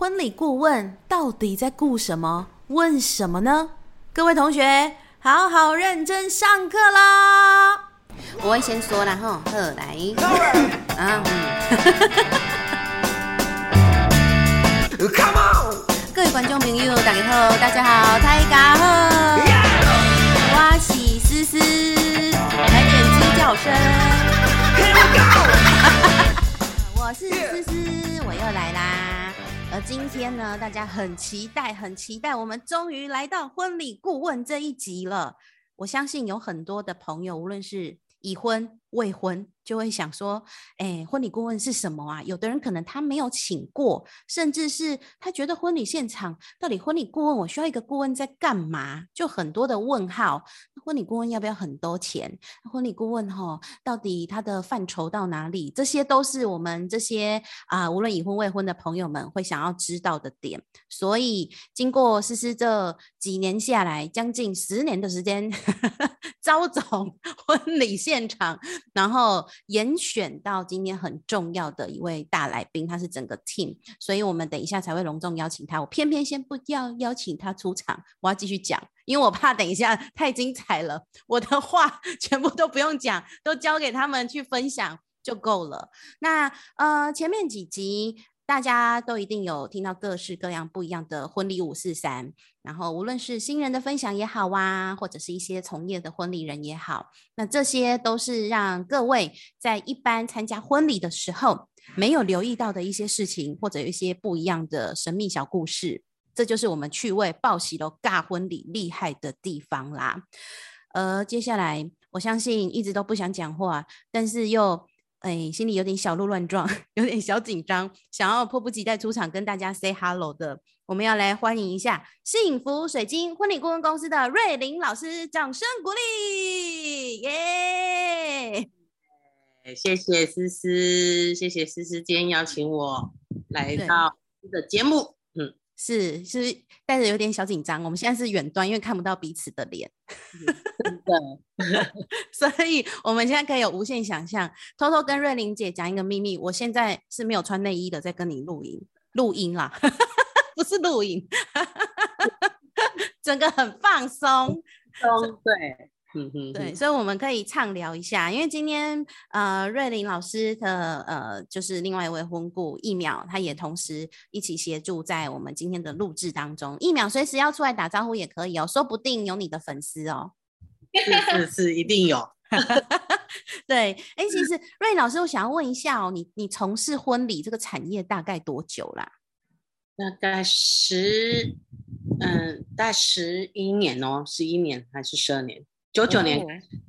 婚礼顾问到底在顾什么？问什么呢？各位同学，好好认真上课啦！我会先说啦哈，好来啊，各位观众朋友，大家好，大家好，大家好，我是思思，来点鸡叫声，我是思思，我又来啦。而今天呢，大家很期待，很期待，我们终于来到婚礼顾问这一集了。我相信有很多的朋友，无论是已婚、未婚。就会想说，哎，婚礼顾问是什么啊？有的人可能他没有请过，甚至是他觉得婚礼现场到底婚礼顾问我需要一个顾问在干嘛？就很多的问号。婚礼顾问要不要很多钱？婚礼顾问哈，到底他的范畴到哪里？这些都是我们这些啊，无论已婚未婚的朋友们会想要知道的点。所以经过思思这几年下来，将近十年的时间，招总 婚礼现场，然后。严选到今天很重要的一位大来宾，他是整个 team，所以我们等一下才会隆重邀请他。我偏偏先不要邀请他出场，我要继续讲，因为我怕等一下太精彩了，我的话 全部都不用讲，都交给他们去分享就够了。那呃，前面几集。大家都一定有听到各式各样不一样的婚礼五四三，然后无论是新人的分享也好啊，或者是一些从业的婚礼人也好，那这些都是让各位在一般参加婚礼的时候没有留意到的一些事情，或者有一些不一样的神秘小故事。这就是我们趣味报喜楼尬婚礼厉害的地方啦。呃，接下来我相信一直都不想讲话，但是又。哎，心里有点小鹿乱撞，有点小紧张，想要迫不及待出场跟大家 say hello 的，我们要来欢迎一下幸福水晶婚礼顾问公司的瑞玲老师，掌声鼓励，耶！谢谢思思，谢谢思思今天邀请我来到这个节目。是是但是有点小紧张，我们现在是远端，因为看不到彼此的脸，真的，所以我们现在可以有无限想象。偷偷跟瑞玲姐讲一个秘密，我现在是没有穿内衣的，在跟你录音，录音啦，不是录音，整个很放松，松对。嗯哼，对，所以我们可以畅聊一下，因为今天呃瑞玲老师的呃就是另外一位婚顾一秒，他也同时一起协助在我们今天的录制当中。一秒随时要出来打招呼也可以哦，说不定有你的粉丝哦。是是是，一定有。对，哎，其实瑞老师，我想要问一下哦，你你从事婚礼这个产业大概多久啦？大概十嗯，大概十一年哦，十一年还是十二年？九九年，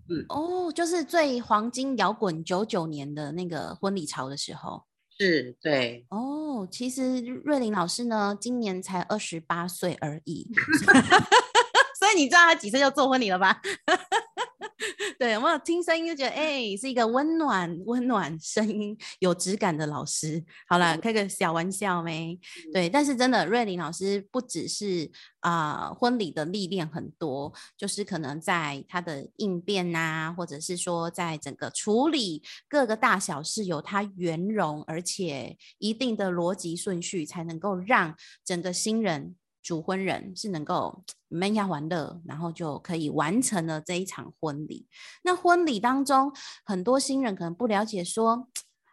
嗯，哦，就是最黄金摇滚九九年的那个婚礼潮的时候，是，对，哦，其实瑞林老师呢，今年才二十八岁而已，所以你知道他几岁就做婚礼了吧？对，有没有听声音就觉得，哎，是一个温暖、温暖声音、有质感的老师。好了，开个小玩笑没？对，但是真的，瑞玲老师不只是啊，婚礼的历练很多，就是可能在他的应变呐，或者是说在整个处理各个大小事，有他圆融而且一定的逻辑顺序，才能够让整个新人。主婚人是能够闷下玩乐，然后就可以完成了这一场婚礼。那婚礼当中，很多新人可能不了解，说：“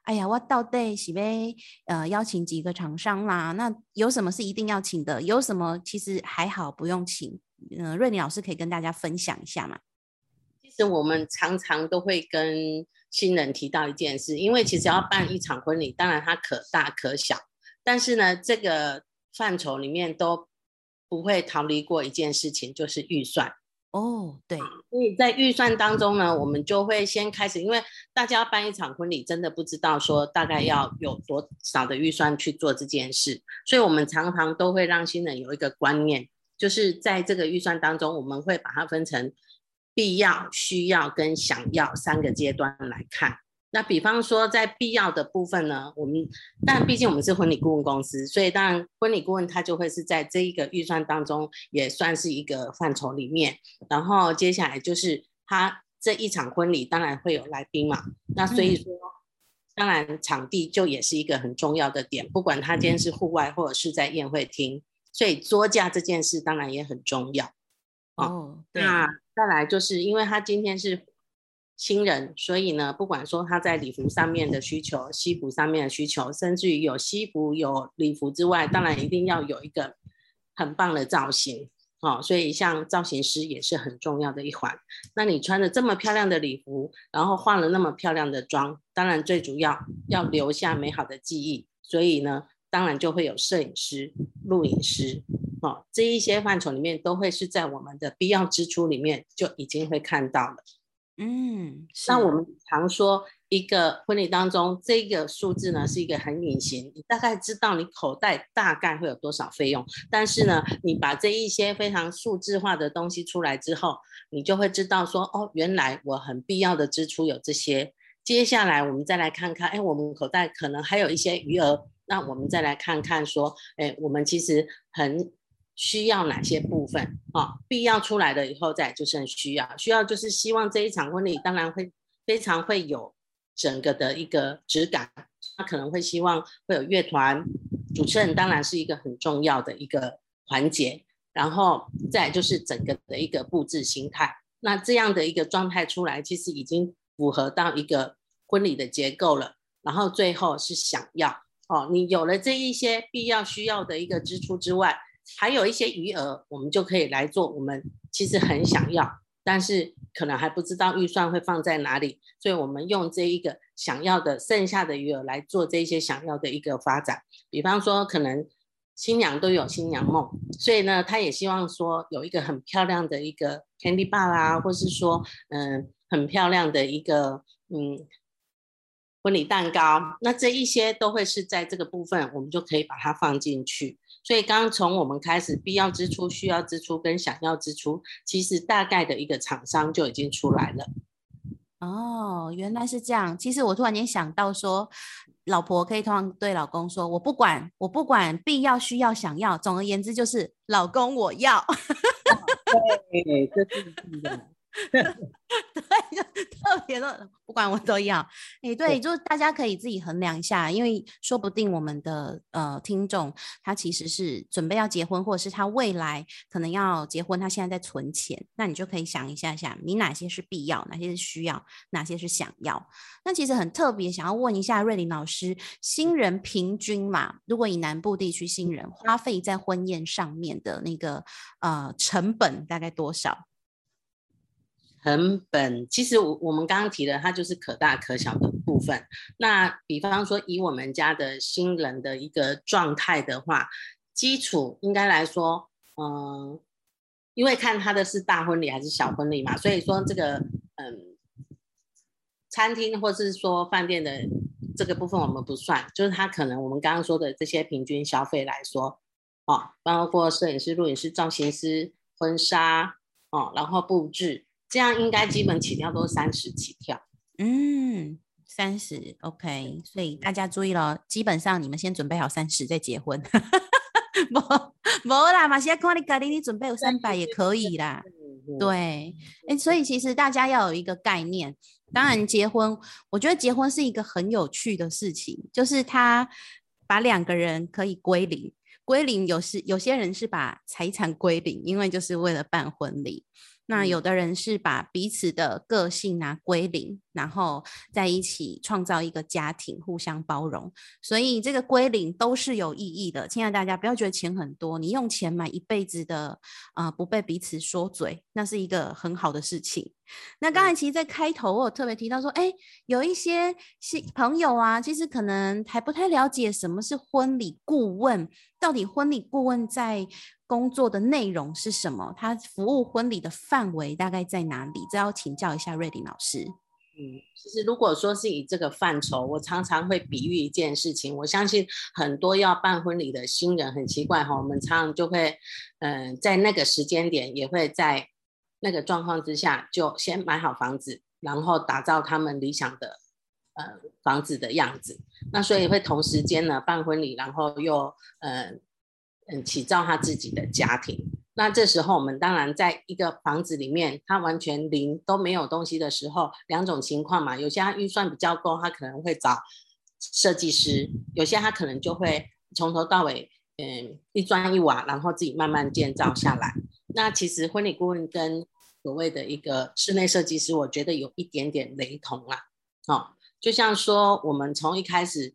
哎呀，我到底是呗？呃，邀请几个厂商啦？那有什么是一定要请的？有什么其实还好不用请？”嗯，瑞妮老师可以跟大家分享一下嘛？其实我们常常都会跟新人提到一件事，因为其实要办一场婚礼，当然它可大可小，但是呢，这个范畴里面都。不会逃离过一件事情，就是预算哦。对，所以在预算当中呢，我们就会先开始，因为大家办一场婚礼，真的不知道说大概要有多少的预算去做这件事，所以我们常常都会让新人有一个观念，就是在这个预算当中，我们会把它分成必要、需要跟想要三个阶段来看。那比方说，在必要的部分呢，我们但毕竟我们是婚礼顾问公司，所以当然婚礼顾问他就会是在这一个预算当中也算是一个范畴里面。然后接下来就是他这一场婚礼当然会有来宾嘛，那所以说当然场地就也是一个很重要的点，不管他今天是户外或者是在宴会厅，所以桌架这件事当然也很重要。哦，那再来就是因为他今天是新人，所以呢，不管说他在礼服上面的需求、西服上面的需求，甚至于有西服有礼服之外，当然一定要有一个很棒的造型。哦，所以像造型师也是很重要的一环。那你穿着这么漂亮的礼服，然后化了那么漂亮的妆，当然最主要要留下美好的记忆。所以呢，当然就会有摄影师、录影师，哦，这一些范畴里面都会是在我们的必要支出里面就已经会看到了。嗯，那我们常说。一个婚礼当中，这个数字呢是一个很隐形，你大概知道你口袋大概会有多少费用，但是呢，你把这一些非常数字化的东西出来之后，你就会知道说，哦，原来我很必要的支出有这些。接下来我们再来看看，哎，我们口袋可能还有一些余额，那我们再来看看说，哎，我们其实很需要哪些部分啊？必要出来了以后，再就是需要，需要就是希望这一场婚礼当然会非常会有。整个的一个质感，他可能会希望会有乐团，主持人当然是一个很重要的一个环节，然后再就是整个的一个布置形态。那这样的一个状态出来，其实已经符合到一个婚礼的结构了。然后最后是想要哦，你有了这一些必要需要的一个支出之外，还有一些余额，我们就可以来做我们其实很想要。但是可能还不知道预算会放在哪里，所以我们用这一个想要的剩下的余额来做这些想要的一个发展。比方说，可能新娘都有新娘梦，所以呢，她也希望说有一个很漂亮的一个 candy bar 啦，或是说嗯很漂亮的一个嗯婚礼蛋糕。那这一些都会是在这个部分，我们就可以把它放进去。所以，刚从我们开始，必要支出、需要支出跟想要支出，其实大概的一个厂商就已经出来了。哦，原来是这样。其实我突然间想到说，老婆可以通常对老公说：“我不管，我不管，必要、需要、想要，总而言之就是老公我要。”对，这是真的。对，就特别的，不管我都要。哎，对，就是大家可以自己衡量一下，因为说不定我们的呃听众他其实是准备要结婚，或者是他未来可能要结婚，他现在在存钱，那你就可以想一下下，你哪些是必要，哪些是需要，哪些是想要。那其实很特别，想要问一下瑞林老师，新人平均嘛，如果以南部地区新人花费在婚宴上面的那个呃成本大概多少？成本其实我我们刚刚提的，它就是可大可小的部分。那比方说，以我们家的新人的一个状态的话，基础应该来说，嗯，因为看他的是大婚礼还是小婚礼嘛，所以说这个嗯，餐厅或是说饭店的这个部分我们不算，就是他可能我们刚刚说的这些平均消费来说，哦，包括摄影师、录影师、造型师、婚纱，哦，然后布置。这样应该基本起跳都是三十起跳，嗯，三十，OK，所以大家注意了，基本上你们先准备好三十再结婚，不，不啦，马西亚看你咖喱你准备有三百也可以啦，对，哎，所以其实大家要有一个概念，当然结婚，我觉得结婚是一个很有趣的事情，就是他把两个人可以归零，归零有时有些人是把财产归零，因为就是为了办婚礼。那有的人是把彼此的个性拿归零，然后在一起创造一个家庭，互相包容，所以这个归零都是有意义的。亲爱的大家，不要觉得钱很多，你用钱买一辈子的啊，不被彼此说嘴，那是一个很好的事情。那刚才其实，在开头我有特别提到说，哎，有一些新朋友啊，其实可能还不太了解什么是婚礼顾问，到底婚礼顾问在。工作的内容是什么？他服务婚礼的范围大概在哪里？这要请教一下瑞林老师。嗯，其实如果说是以这个范畴，我常常会比喻一件事情。我相信很多要办婚礼的新人很奇怪哈，我们常常就会，嗯，在那个时间点，也会在那个状况之下，就先买好房子，然后打造他们理想的呃房子的样子。那所以会同时间呢办婚礼，然后又呃。嗯，起造他自己的家庭。那这时候，我们当然在一个房子里面，他完全零都没有东西的时候，两种情况嘛。有些他预算比较够，他可能会找设计师，有些他可能就会从头到尾，嗯，一砖一瓦，然后自己慢慢建造下来。那其实婚礼顾问跟所谓的一个室内设计师，我觉得有一点点雷同啊。哦，就像说我们从一开始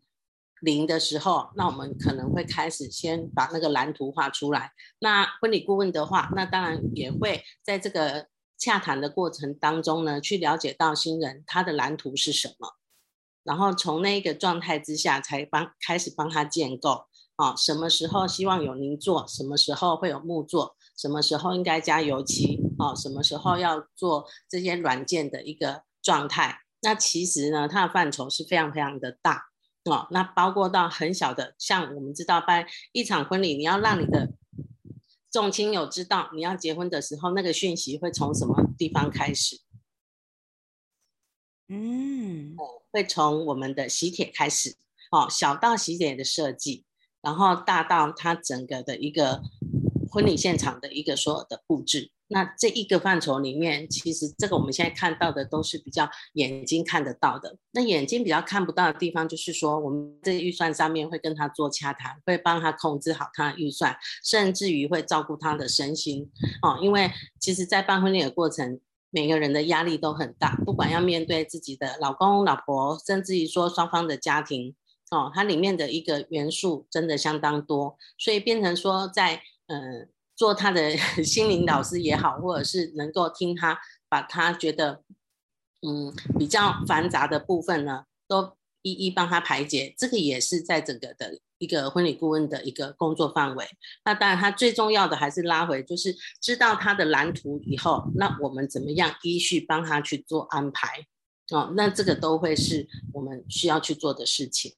零的时候，那我们可能会开始先把那个蓝图画出来。那婚礼顾问的话，那当然也会在这个洽谈的过程当中呢，去了解到新人他的蓝图是什么。然后从那个状态之下，才帮开始帮他建构啊，什么时候希望有泥做，什么时候会有木做，什么时候应该加油漆啊，什么时候要做这些软件的一个状态。那其实呢，它的范畴是非常非常的大哦。那包括到很小的，像我们知道办一场婚礼，你要让你的众亲友知道你要结婚的时候，那个讯息会从什么地方开始？嗯，会从我们的喜帖开始，哦，小到喜帖的设计，然后大到它整个的一个婚礼现场的一个所有的布置。那这一个范畴里面，其实这个我们现在看到的都是比较眼睛看得到的。那眼睛比较看不到的地方，就是说我们这预算上面会跟他做洽谈，会帮他控制好他的预算，甚至于会照顾他的身心。哦，因为其实，在办婚礼的过程。每个人的压力都很大，不管要面对自己的老公、老婆，甚至于说双方的家庭，哦，它里面的一个元素真的相当多，所以变成说，在呃做他的 心灵导师也好，或者是能够听他把他觉得嗯比较繁杂的部分呢，都一一帮他排解，这个也是在整个的。一个婚礼顾问的一个工作范围，那当然他最重要的还是拉回，就是知道他的蓝图以后，那我们怎么样依序帮他去做安排哦，那这个都会是我们需要去做的事情。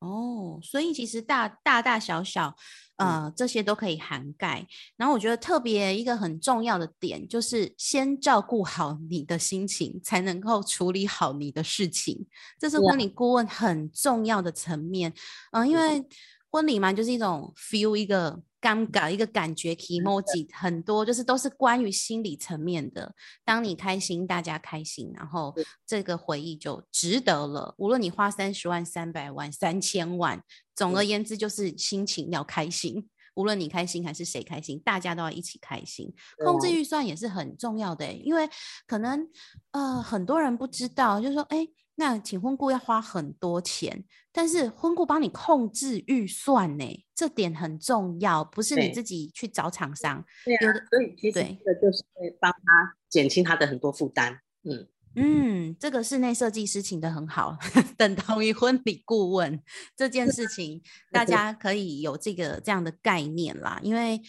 哦，所以其实大大大小小。呃，这些都可以涵盖。然后我觉得特别一个很重要的点，就是先照顾好你的心情，才能够处理好你的事情。这是婚礼顾问很重要的层面。嗯，因为婚礼嘛，就是一种 feel，一个尴尬，一个感觉，emoji 很多，就是都是关于心理层面的。当你开心，大家开心，然后这个回忆就值得了。无论你花三十万、三百万、三千万。总而言之，就是心情要开心。无论你开心还是谁开心，大家都要一起开心。控制预算也是很重要的，因为可能呃很多人不知道，就是说，哎，那请婚顾要花很多钱，但是婚顾帮你控制预算呢，这点很重要，不是你自己去找厂商。对啊，所以其实这就是会帮他减轻他的很多负担。嗯。嗯，这个室内设计师请的很好，等同于婚礼顾问这件事情，大家可以有这个这样的概念啦。因为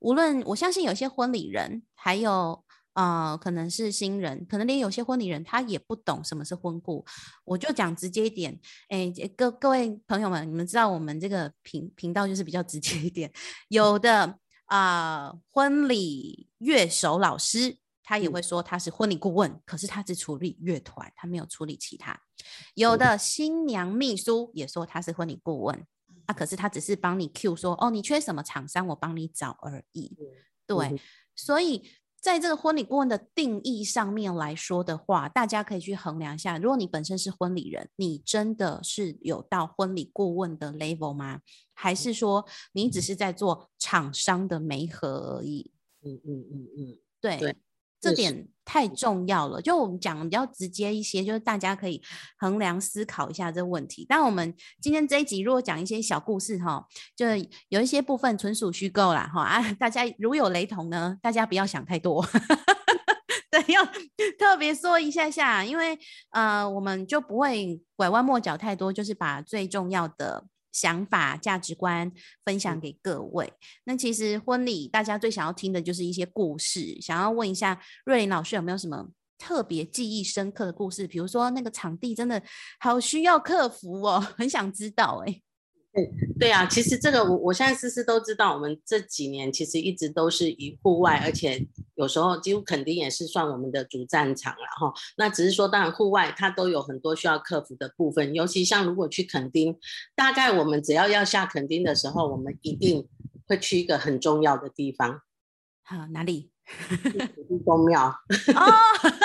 无论我相信有些婚礼人，还有呃可能是新人，可能连有些婚礼人他也不懂什么是婚顾。我就讲直接一点，哎，各各位朋友们，你们知道我们这个频频道就是比较直接一点，有的啊婚礼乐手老师。他也会说他是婚礼顾问，可是他只处理乐团，他没有处理其他。有的新娘秘书也说他是婚礼顾问，啊，可是他只是帮你 Q 说，哦，你缺什么厂商，我帮你找而已。对，所以在这个婚礼顾问的定义上面来说的话，大家可以去衡量一下，如果你本身是婚礼人，你真的是有到婚礼顾问的 level 吗？还是说你只是在做厂商的媒合而已？嗯嗯嗯嗯，对。这点太重要了，就我们讲比较直接一些，就是大家可以衡量思考一下这个问题。但我们今天这一集如果讲一些小故事哈，就有一些部分纯属虚构啦哈啊，大家如有雷同呢，大家不要想太多，对，要特别说一下下，因为呃，我们就不会拐弯抹角太多，就是把最重要的。想法、价值观分享给各位。那其实婚礼大家最想要听的就是一些故事。想要问一下瑞林老师有没有什么特别记忆深刻的故事？比如说那个场地真的好需要克服哦，很想知道哎。对对啊，其实这个我我现在思思都知道，我们这几年其实一直都是以户外，而且有时候几乎肯定也是算我们的主战场了哈。那只是说，当然户外它都有很多需要克服的部分，尤其像如果去垦丁，大概我们只要要下垦丁的时候，我们一定会去一个很重要的地方。好，哪里？土地公庙。哦，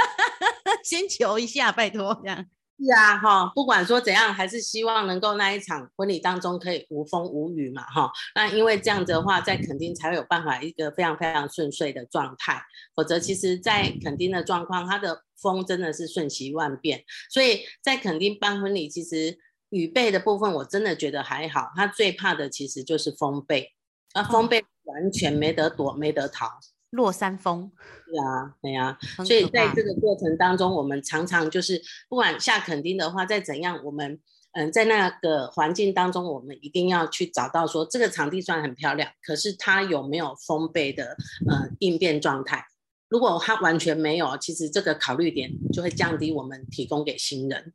先求一下，拜托这样。是啊，哈，不管说怎样，还是希望能够那一场婚礼当中可以无风无雨嘛，哈。那因为这样子的话，在垦丁才会有办法一个非常非常顺遂的状态。否则，其实，在垦丁的状况，它的风真的是瞬息万变。所以在垦丁办婚礼，其实雨备的部分，我真的觉得还好。他最怕的其实就是风备，啊，风备完全没得躲，没得逃。落山风，对啊，对啊，所以在这个过程当中，我们常常就是不管下垦丁的话，再怎样，我们嗯，在那个环境当中，我们一定要去找到说这个场地算很漂亮，可是它有没有封备的呃应变状态？如果它完全没有，其实这个考虑点就会降低我们提供给新人。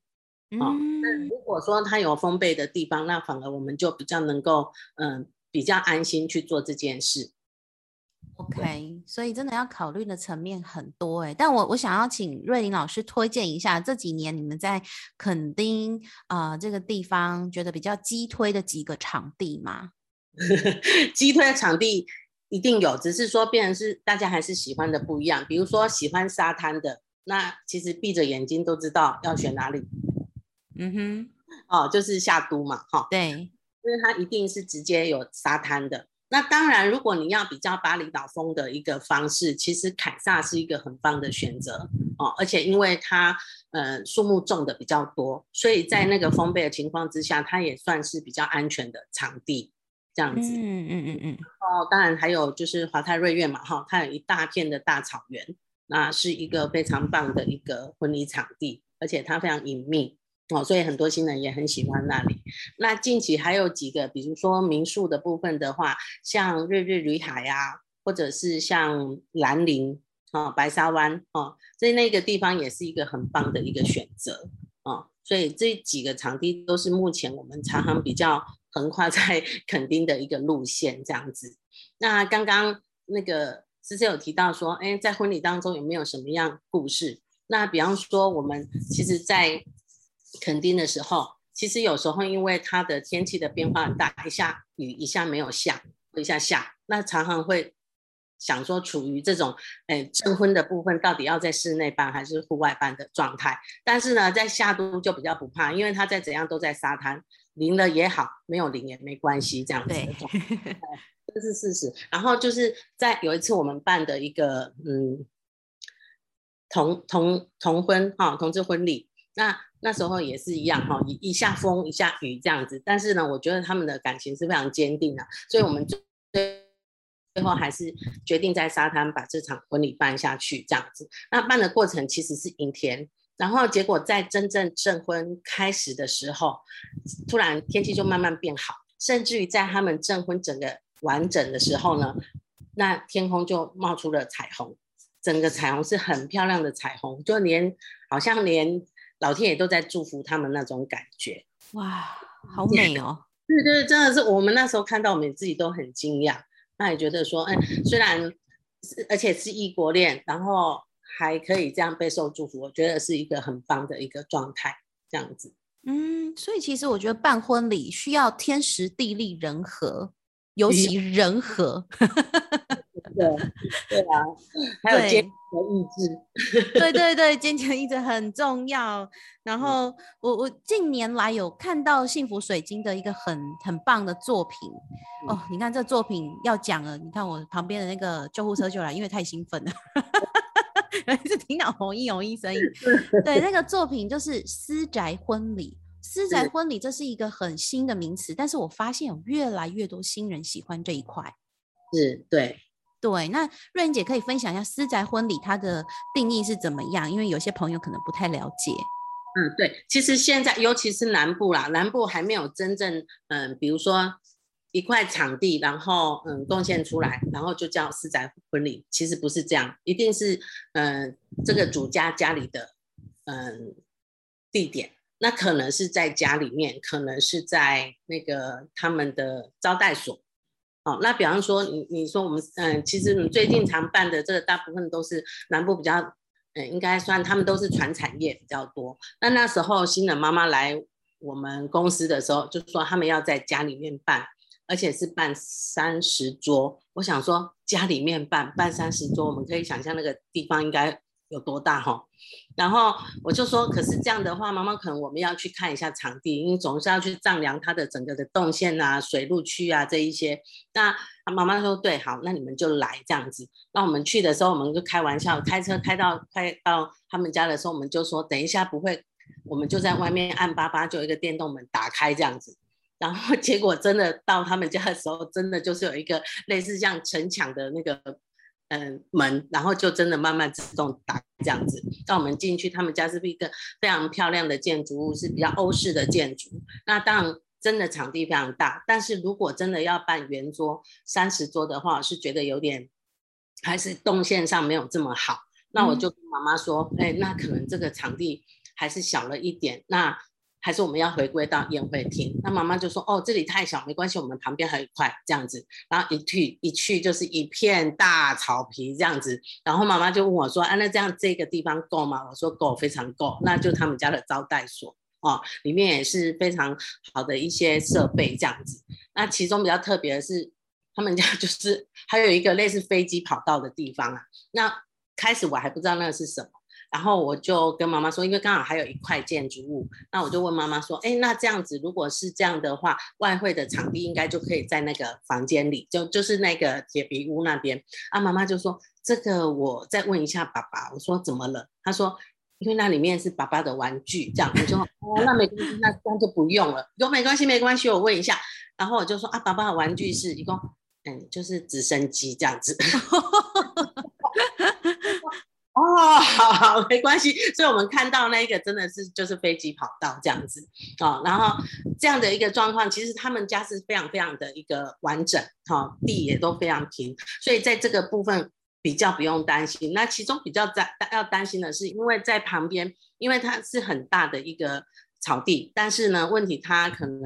哦，那如果说它有封备的地方，那反而我们就比较能够嗯比较安心去做这件事。OK，所以真的要考虑的层面很多哎，但我我想要请瑞林老师推荐一下这几年你们在垦丁啊这个地方觉得比较激推的几个场地吗？激推的场地一定有，只是说变成是大家还是喜欢的不一样。比如说喜欢沙滩的，那其实闭着眼睛都知道要选哪里。嗯哼，哦，就是夏都嘛，哈，对，因为它一定是直接有沙滩的。那当然，如果你要比较巴厘岛风的一个方式，其实凯撒是一个很棒的选择哦。而且因为它呃树木种的比较多，所以在那个封闭的情况之下，它也算是比较安全的场地这样子。嗯嗯嗯嗯。哦，当然还有就是华泰瑞苑嘛，哈，它有一大片的大草原，那是一个非常棒的一个婚礼场地，而且它非常隐秘。哦，所以很多新人也很喜欢那里。那近期还有几个，比如说民宿的部分的话，像日日旅海啊，或者是像兰陵啊、白沙湾啊，所以那个地方也是一个很棒的一个选择啊。所以这几个场地都是目前我们常常比较横跨在 垦丁的一个路线这样子。那刚刚那个思思有提到说，哎，在婚礼当中有没有什么样故事？那比方说我们其实，在垦丁的时候，其实有时候因为它的天气的变化很大，一下雨一下没有下，一下下，那常常会想说处于这种诶证婚的部分到底要在室内办还是户外办的状态。但是呢，在夏都就比较不怕，因为它再怎样都在沙滩，淋了也好，没有淋也没关系，这样子。对，这是事实。然后就是在有一次我们办的一个嗯同同同婚哈同志婚礼。那那时候也是一样哈，一一下风一下雨这样子，但是呢，我觉得他们的感情是非常坚定的，所以我们最最后还是决定在沙滩把这场婚礼办下去这样子。那办的过程其实是阴天，然后结果在真正证婚开始的时候，突然天气就慢慢变好，甚至于在他们证婚整个完整的时候呢，那天空就冒出了彩虹，整个彩虹是很漂亮的彩虹，就连好像连。老天爷都在祝福他们那种感觉，哇，好美哦！对对，真的是我们那时候看到，我们自己都很惊讶。那也觉得说，哎，虽然是而且是异国恋，然后还可以这样备受祝福，我觉得是一个很棒的一个状态，这样子。嗯，所以其实我觉得办婚礼需要天时地利人和，尤其人和。对对啊，还有坚强意志。对对对，坚强意志很重要。然后我我近年来有看到幸福水晶的一个很很棒的作品哦，你看这作品要讲了，你看我旁边的那个救护车就来，因为太兴奋了，一直听到红衣红衣声音。对，那个作品就是私宅婚礼，私宅婚礼这是一个很新的名词，但是我发现有越来越多新人喜欢这一块。是，对。对，那瑞英姐可以分享一下私宅婚礼它的定义是怎么样？因为有些朋友可能不太了解。嗯，对，其实现在尤其是南部啦，南部还没有真正嗯，比如说一块场地，然后嗯贡献出来，然后就叫私宅婚礼。其实不是这样，一定是嗯这个主家家里的嗯地点，那可能是在家里面，可能是在那个他们的招待所。哦，那比方说你你说我们嗯，其实你最近常办的这个大部分都是南部比较，嗯，应该算他们都是传产业比较多。那那时候新的妈妈来我们公司的时候，就说他们要在家里面办，而且是办三十桌。我想说家里面办办三十桌，我们可以想象那个地方应该有多大哈。然后我就说，可是这样的话，妈妈可能我们要去看一下场地，因为总是要去丈量它的整个的动线啊、水路区啊这一些。那妈妈说对，好，那你们就来这样子。那我们去的时候，我们就开玩笑，开车开到快到他们家的时候，我们就说等一下不会，我们就在外面按八八，就一个电动门打开这样子。然后结果真的到他们家的时候，真的就是有一个类似像城墙的那个。嗯，门，然后就真的慢慢自动打这样子。让我们进去，他们家是一个非常漂亮的建筑物，是比较欧式的建筑。那当然，真的场地非常大。但是如果真的要办圆桌三十桌的话，是觉得有点还是动线上没有这么好。那我就跟妈妈说，哎，那可能这个场地还是小了一点。那还是我们要回归到宴会厅，那妈妈就说：“哦，这里太小，没关系，我们旁边还有一块这样子。”然后一去一去就是一片大草皮这样子。然后妈妈就问我说：“啊，那这样这个地方够吗？”我说：“够，非常够。”那就他们家的招待所哦，里面也是非常好的一些设备这样子。那其中比较特别的是，他们家就是 还有一个类似飞机跑道的地方啊。那开始我还不知道那是什么。然后我就跟妈妈说，因为刚好还有一块建筑物，那我就问妈妈说，哎，那这样子如果是这样的话，外汇的场地应该就可以在那个房间里，就就是那个铁皮屋那边。啊，妈妈就说这个我再问一下爸爸。我说怎么了？他说因为那里面是爸爸的玩具，这样。我说哦，那没关系，那那就不用了。有没关系，没关系，我问一下。然后我就说啊，爸爸的玩具是一共，嗯，就是直升机这样子。哈哈哈哦，好好，没关系。所以，我们看到那个真的是就是飞机跑道这样子哦。然后这样的一个状况，其实他们家是非常非常的一个完整，哈，地也都非常平，所以在这个部分比较不用担心。那其中比较担要担心的是，因为在旁边，因为它是很大的一个草地，但是呢，问题它可能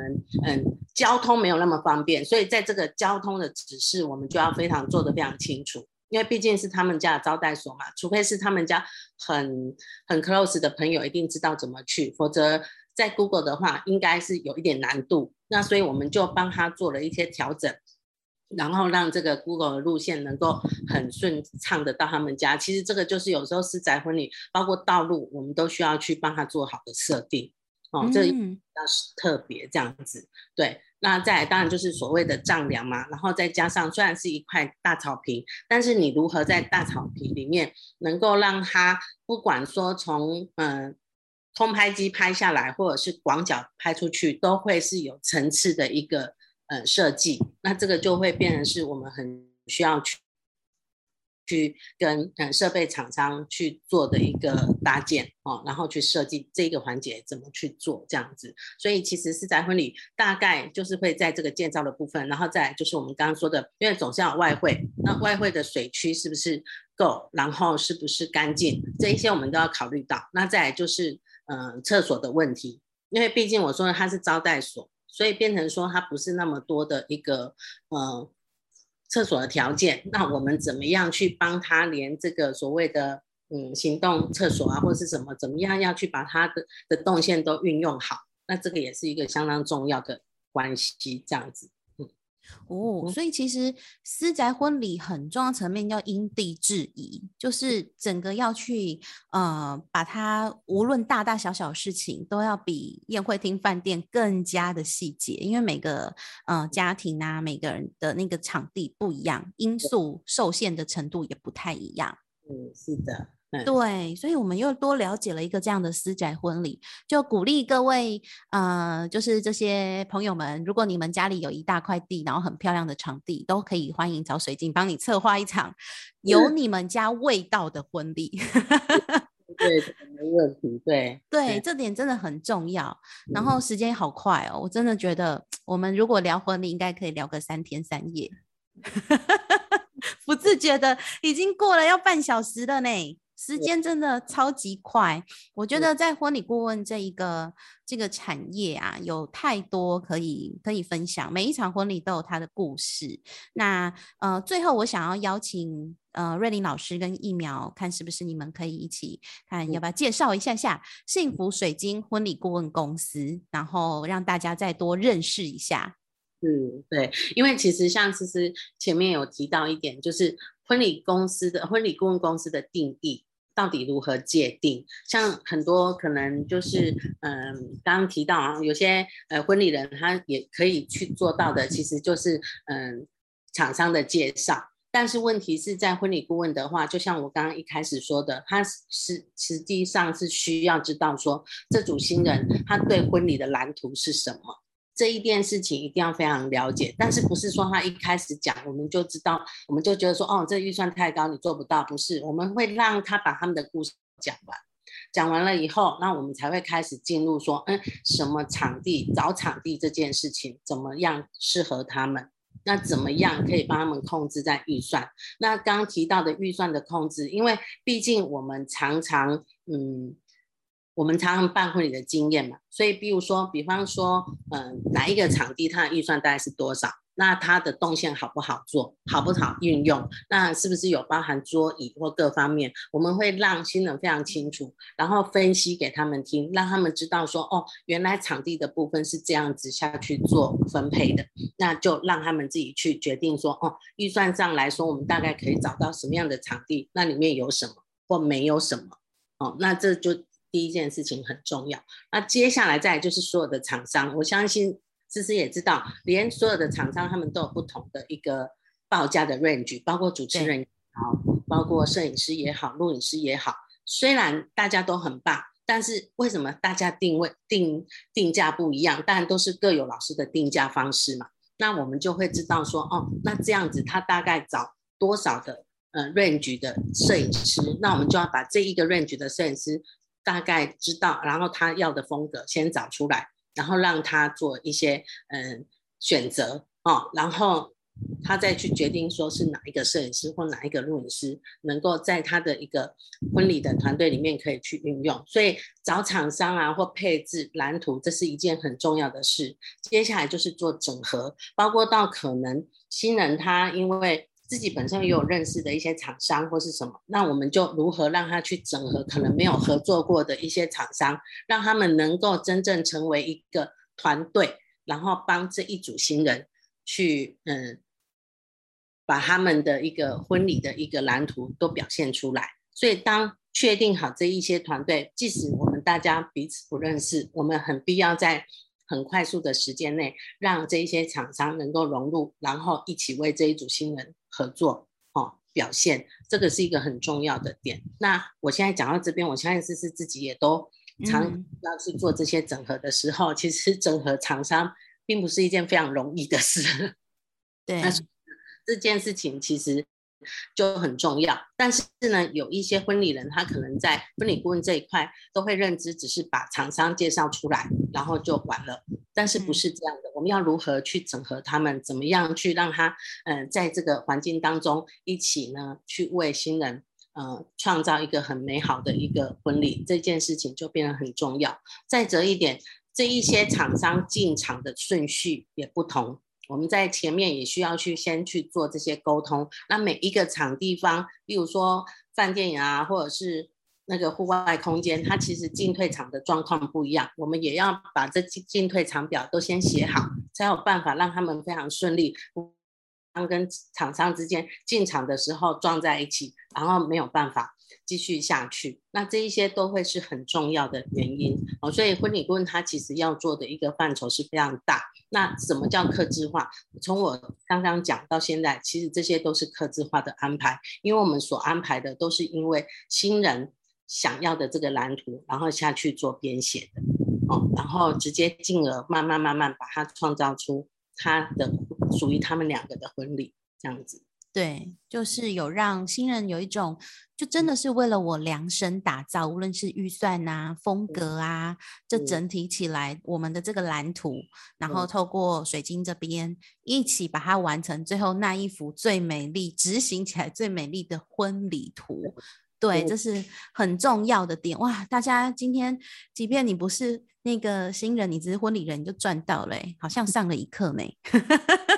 嗯交通没有那么方便，所以在这个交通的指示，我们就要非常做的非常清楚。因为毕竟是他们家的招待所嘛，除非是他们家很很 close 的朋友，一定知道怎么去，否则在 Google 的话，应该是有一点难度。那所以我们就帮他做了一些调整，然后让这个 Google 的路线能够很顺畅的到他们家。其实这个就是有时候私宅婚礼，包括道路，我们都需要去帮他做好的设定。哦，这比较特别这样子，对。那再当然就是所谓的丈量嘛，然后再加上虽然是一块大草坪，但是你如何在大草坪里面能够让它不管说从嗯通拍机拍下来，或者是广角拍出去，都会是有层次的一个呃设计。那这个就会变成是我们很需要去。去跟嗯设备厂商去做的一个搭建哦，然后去设计这个环节怎么去做这样子，所以其实是在婚礼大概就是会在这个建造的部分，然后再就是我们刚刚说的，因为总是要外汇，那外汇的水区是不是够，然后是不是干净，这一些我们都要考虑到。那再来就是嗯厕所的问题，因为毕竟我说的它是招待所，所以变成说它不是那么多的一个嗯。厕所的条件，那我们怎么样去帮他连这个所谓的嗯行动厕所啊，或者是什么怎么样要去把他的的动线都运用好？那这个也是一个相当重要的关系，这样子。哦，所以其实私宅婚礼很重要层面要因地制宜，就是整个要去呃把它无论大大小小事情都要比宴会厅饭店更加的细节，因为每个呃家庭啊每个人的那个场地不一样，因素受限的程度也不太一样。嗯，是的。对，所以我们又多了解了一个这样的私宅婚礼，就鼓励各位，呃，就是这些朋友们，如果你们家里有一大块地，然后很漂亮的场地，都可以欢迎找水晶帮你策划一场 有你们家味道的婚礼。对，没问题。对，对，这点真的很重要。然后时间好快哦，我真的觉得我们如果聊婚礼，应该可以聊个三天三夜，不自觉的已经过了要半小时了呢。时间真的超级快，我觉得在婚礼顾问这一个这个产业啊，有太多可以可以分享。每一场婚礼都有它的故事。那呃，最后我想要邀请呃瑞玲老师跟疫苗，看是不是你们可以一起看，要不要介绍一下下幸福水晶婚礼顾问公司，然后让大家再多认识一下。嗯，对，因为其实像其实前面有提到一点，就是婚礼公司的婚礼顾问公司的定义。到底如何界定？像很多可能就是，嗯，刚刚提到啊，有些呃婚礼人他也可以去做到的，其实就是嗯厂商的介绍。但是问题是在婚礼顾问的话，就像我刚刚一开始说的，他是实际上是需要知道说这组新人他对婚礼的蓝图是什么。这一件事情一定要非常了解，但是不是说他一开始讲我们就知道，我们就觉得说哦，这预算太高，你做不到。不是，我们会让他把他们的故事讲完，讲完了以后，那我们才会开始进入说，嗯，什么场地找场地这件事情怎么样适合他们？那怎么样可以帮他们控制在预算？那刚刚提到的预算的控制，因为毕竟我们常常嗯。我们常常办婚礼的经验嘛，所以比如说，比方说，嗯，哪一个场地它的预算大概是多少？那它的动线好不好做，好不好运用？那是不是有包含桌椅或各方面？我们会让新人非常清楚，然后分析给他们听，让他们知道说，哦，原来场地的部分是这样子下去做分配的，那就让他们自己去决定说，哦，预算上来说，我们大概可以找到什么样的场地？那里面有什么或没有什么？哦，那这就。第一件事情很重要，那接下来再就是所有的厂商，我相信思思也知道，连所有的厂商他们都有不同的一个报价的 range，包括主持人也好，包括摄影师也好，录影师也好，虽然大家都很棒，但是为什么大家定位定定价不一样？当然都是各有老师的定价方式嘛。那我们就会知道说，哦，那这样子他大概找多少的呃 range 的摄影师？那我们就要把这一个 range 的摄影师。大概知道，然后他要的风格先找出来，然后让他做一些嗯选择哦，然后他再去决定说是哪一个摄影师或哪一个录影师能够在他的一个婚礼的团队里面可以去运用。所以找厂商啊或配置蓝图，这是一件很重要的事。接下来就是做整合，包括到可能新人他因为。自己本身也有认识的一些厂商或是什么，那我们就如何让他去整合可能没有合作过的一些厂商，让他们能够真正成为一个团队，然后帮这一组新人去嗯，把他们的一个婚礼的一个蓝图都表现出来。所以当确定好这一些团队，即使我们大家彼此不认识，我们很必要在。很快速的时间内，让这一些厂商能够融入，然后一起为这一组新人合作，哦，表现，这个是一个很重要的点。那我现在讲到这边，我相信思思自己也都常要去做这些整合的时候，其实整合厂商并不是一件非常容易的事。对，这件事情其实。就很重要，但是呢，有一些婚礼人，他可能在婚礼顾问这一块都会认知，只是把厂商介绍出来，然后就完了。但是不是这样的？我们要如何去整合他们？怎么样去让他，嗯，在这个环境当中一起呢，去为新人，呃，创造一个很美好的一个婚礼？这件事情就变得很重要。再者一点，这一些厂商进场的顺序也不同。我们在前面也需要去先去做这些沟通。那每一个场地方，例如说饭店呀，或者是那个户外空间，它其实进退场的状况不一样，我们也要把这进进退场表都先写好，才有办法让他们非常顺利。跟厂商之间进场的时候撞在一起，然后没有办法继续下去，那这一些都会是很重要的原因哦。所以婚礼顾问他其实要做的一个范畴是非常大。那什么叫客制化？从我刚刚讲到现在，其实这些都是客制化的安排，因为我们所安排的都是因为新人想要的这个蓝图，然后下去做编写的哦，然后直接进而慢慢慢慢把它创造出。他的属于他们两个的婚礼这样子，对，就是有让新人有一种，就真的是为了我量身打造，无论是预算啊、风格啊，这整体起来我们的这个蓝图，然后透过水晶这边一起把它完成，最后那一幅最美丽、执行起来最美丽的婚礼图。对，这是很重要的点哇！大家今天，即便你不是那个新人，你只是婚礼人，你就赚到了，好像上了一课呢。互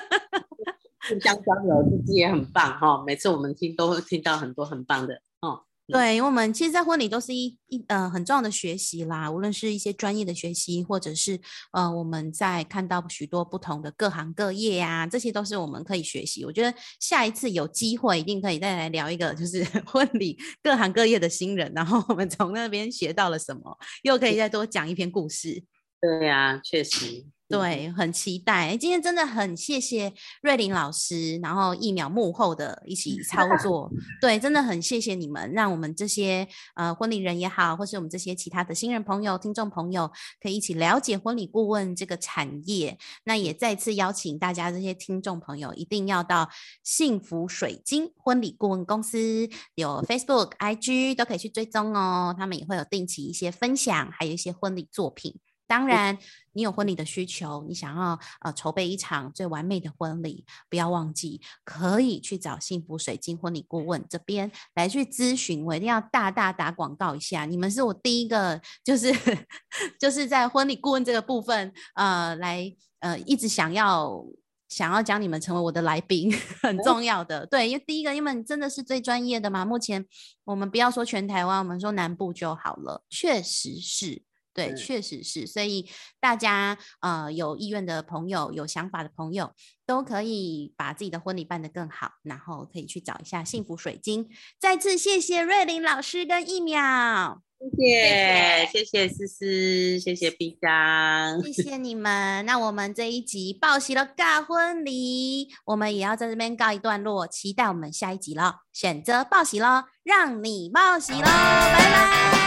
相交流，自己也很棒哈。每次我们听都会听到很多很棒的哦。对，因为我们其实，在婚礼都是一一呃很重要的学习啦，无论是一些专业的学习，或者是呃我们在看到许多不同的各行各业呀，这些都是我们可以学习。我觉得下一次有机会，一定可以再来聊一个，就是 婚礼各行各业的新人，然后我们从那边学到了什么，又可以再多讲一篇故事。对呀，确实。对，很期待。今天真的很谢谢瑞玲老师，然后一秒幕后的一起 操作。对，真的很谢谢你们，让我们这些呃婚礼人也好，或是我们这些其他的新人朋友、听众朋友，可以一起了解婚礼顾问这个产业。那也再次邀请大家这些听众朋友，一定要到幸福水晶婚礼顾问公司，有 Facebook、IG 都可以去追踪哦。他们也会有定期一些分享，还有一些婚礼作品。当然，你有婚礼的需求，你想要呃筹备一场最完美的婚礼，不要忘记可以去找幸福水晶婚礼顾问这边来去咨询。我一定要大大打广告一下，你们是我第一个，就是 就是在婚礼顾问这个部分，呃，来呃一直想要想要将你们成为我的来宾，很重要的。对，因为第一个，因为你真的是最专业的嘛。目前我们不要说全台湾，我们说南部就好了，确实是。对，确实是，所以大家呃有意愿的朋友，有想法的朋友，都可以把自己的婚礼办得更好，然后可以去找一下幸福水晶。再次谢谢瑞玲老师跟一秒，谢谢谢谢思思，谢谢冰箱，谢谢你们。那我们这一集报喜了尬婚礼，我们也要在这边告一段落，期待我们下一集了，选择报喜喽，让你报喜喽，拜拜。